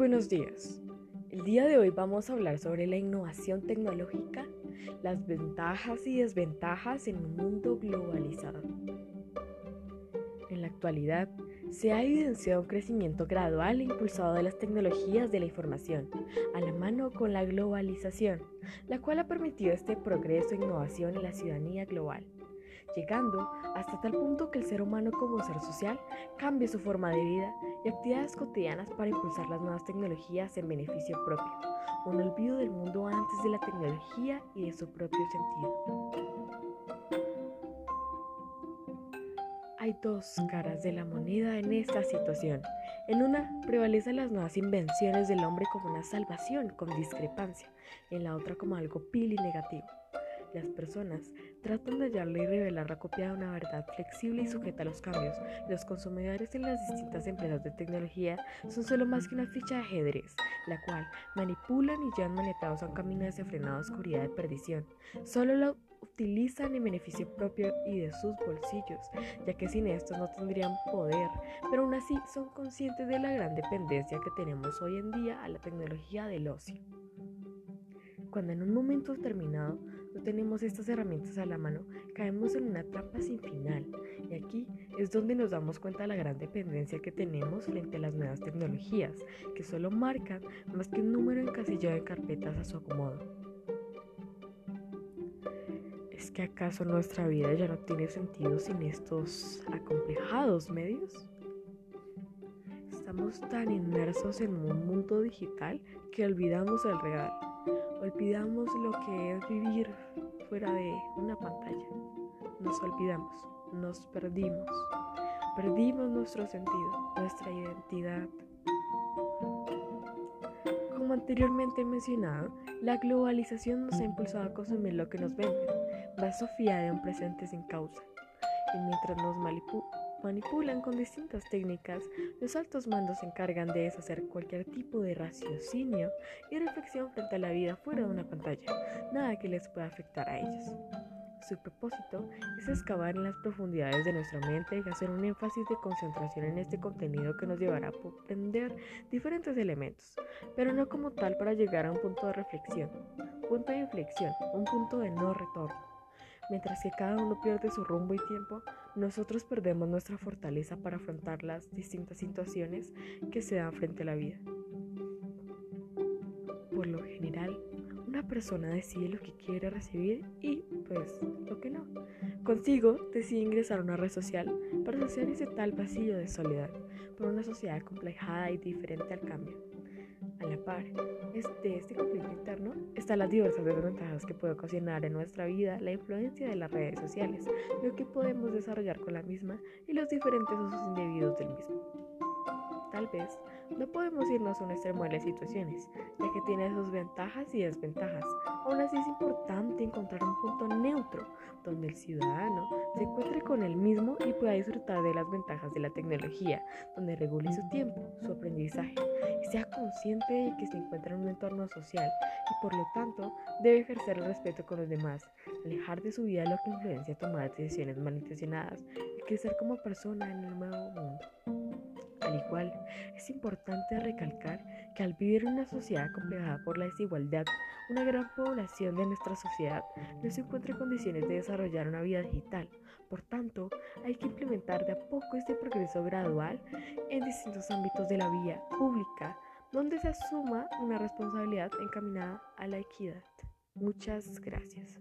buenos días. El día de hoy vamos a hablar sobre la innovación tecnológica, las ventajas y desventajas en un mundo globalizado. En la actualidad, se ha evidenciado un crecimiento gradual e impulsado de las tecnologías de la información, a la mano con la globalización, la cual ha permitido este progreso e innovación en la ciudadanía global llegando hasta tal punto que el ser humano como ser social cambie su forma de vida y actividades cotidianas para impulsar las nuevas tecnologías en beneficio propio, un olvido del mundo antes de la tecnología y de su propio sentido. Hay dos caras de la moneda en esta situación. En una prevalecen las nuevas invenciones del hombre como una salvación con discrepancia, en la otra como algo pil y negativo. Las personas tratan de hallarle y revelar la copia de una verdad flexible y sujeta a los cambios. Los consumidores en las distintas empresas de tecnología son solo más que una ficha de ajedrez, la cual manipulan y llevan manetados a un camino desenfrenado de oscuridad y perdición. Solo lo utilizan en beneficio propio y de sus bolsillos, ya que sin estos no tendrían poder, pero aún así son conscientes de la gran dependencia que tenemos hoy en día a la tecnología del ocio. Cuando en un momento determinado no tenemos estas herramientas a la mano, caemos en una trampa sin final. Y aquí es donde nos damos cuenta de la gran dependencia que tenemos frente a las nuevas tecnologías, que solo marcan más que un número encasillado de carpetas a su acomodo. ¿Es que acaso nuestra vida ya no tiene sentido sin estos acomplejados medios? Estamos tan inmersos en un mundo digital que olvidamos el real Olvidamos lo que es vivir fuera de una pantalla. Nos olvidamos, nos perdimos. Perdimos nuestro sentido, nuestra identidad. Como anteriormente mencionado, la globalización nos ha impulsado a consumir lo que nos venden, más Sofía de un presente sin causa. Y mientras nos manipulan con distintas técnicas, los altos mandos se encargan de deshacer cualquier tipo de raciocinio y reflexión frente a la vida fuera de una pantalla, nada que les pueda afectar a ellos. Su propósito es excavar en las profundidades de nuestra mente y hacer un énfasis de concentración en este contenido que nos llevará a comprender diferentes elementos, pero no como tal para llegar a un punto de reflexión, punto de inflexión, un punto de no retorno. Mientras que cada uno pierde su rumbo y tiempo, nosotros perdemos nuestra fortaleza para afrontar las distintas situaciones que se dan frente a la vida. Por lo general, una persona decide lo que quiere recibir y pues lo que no. Consigo decide ingresar a una red social para ese tal vacío de soledad por una sociedad complejada y diferente al cambio. A la par de este conflicto interno están las diversas desventajas que puede ocasionar en nuestra vida la influencia de las redes sociales, lo que podemos desarrollar con la misma y los diferentes usos indebidos del mismo. Tal vez no podemos irnos a un extremo de las situaciones, ya que tiene sus ventajas y desventajas. Aún así es importante encontrar un punto neutro donde el ciudadano se encuentre con él mismo y pueda disfrutar de las ventajas de la tecnología, donde regule su tiempo, su aprendizaje sea consciente de que se encuentra en un entorno social y por lo tanto debe ejercer el respeto con los demás, alejar de su vida lo que influencia tomar decisiones malintencionadas y crecer como persona en el nuevo mundo. Al igual, es importante recalcar que al vivir en una sociedad complejada por la desigualdad, una gran población de nuestra sociedad no se encuentra en condiciones de desarrollar una vida digital. Por tanto, hay que implementar de a poco este progreso gradual en distintos ámbitos de la vía pública, donde se asuma una responsabilidad encaminada a la equidad. Muchas gracias.